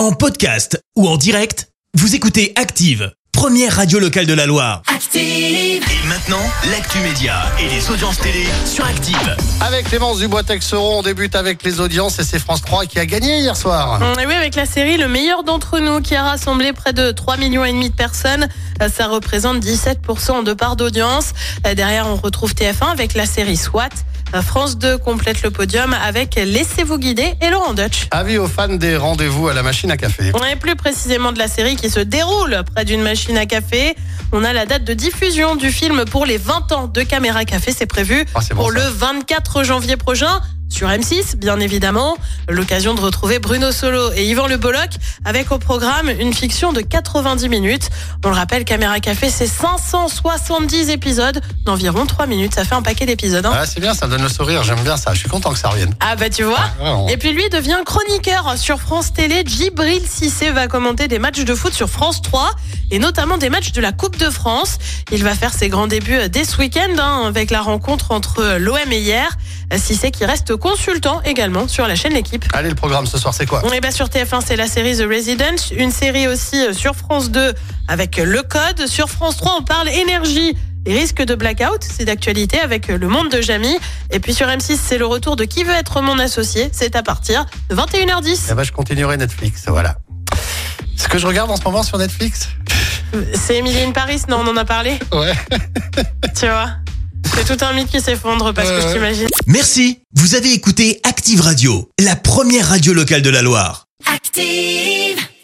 En podcast ou en direct, vous écoutez Active, première radio locale de la Loire. Active. Et maintenant, l'actu média et les audiences télé sur Active. Avec Clémence Dubois-Texeron, on débute avec les audiences et c'est France 3 qui a gagné hier soir. Et oui, avec la série Le meilleur d'entre nous qui a rassemblé près de 3 millions et demi de personnes, Euh, ça représente 17% de part d'audience. Euh, Derrière, on retrouve TF1 avec la série SWAT. Euh, France 2 complète le podium avec Laissez-vous guider et Laurent Dutch. Avis aux fans des rendez-vous à la machine à café. On est plus précisément de la série qui se déroule près d'une machine à café. On a la date de diffusion du film pour les 20 ans de Caméra Café. C'est prévu Ah, bon, pour ça. le 24 janvier prochain. Sur M6, bien évidemment. L'occasion de retrouver Bruno Solo et Yvan Le Bolloc avec au programme une fiction de 90 minutes. On le rappelle, Caméra Café, c'est 570 épisodes d'environ 3 minutes. Ça fait un paquet d'épisodes. hein. Ah, c'est bien, ça donne le sourire, j'aime bien ça. Je suis content que ça revienne. Ah bah tu vois on- Et puis lui devient chroniqueur sur France Télé. Djibril Cissé va commenter des matchs de foot sur France 3 et notamment des matchs de la Coupe de France. Il va faire ses grands débuts dès ce week-end hein, avec la rencontre entre l'OM et hier. Cissé qui reste consultant également sur la chaîne L'équipe. Allez, le programme ce soir, c'est quoi? On est bah sur TF1, c'est la série The Resident, une série aussi euh, sur France 2 avec Le Code. Sur France 3, on parle énergie et risque de blackout, c'est d'actualité avec euh, Le Monde de Jamie. Et puis sur M6, c'est le retour de Qui veut être mon associé, c'est à partir de 21h10. Eh ben, je continuerai Netflix, voilà. Ce que je regarde en ce moment sur Netflix? C'est Emily in Paris, non, on en a parlé Ouais. Tu vois? C'est tout un mythe qui s'effondre parce que je t'imagine. Merci, vous avez écouté Active Radio, la première radio locale de la Loire. Active.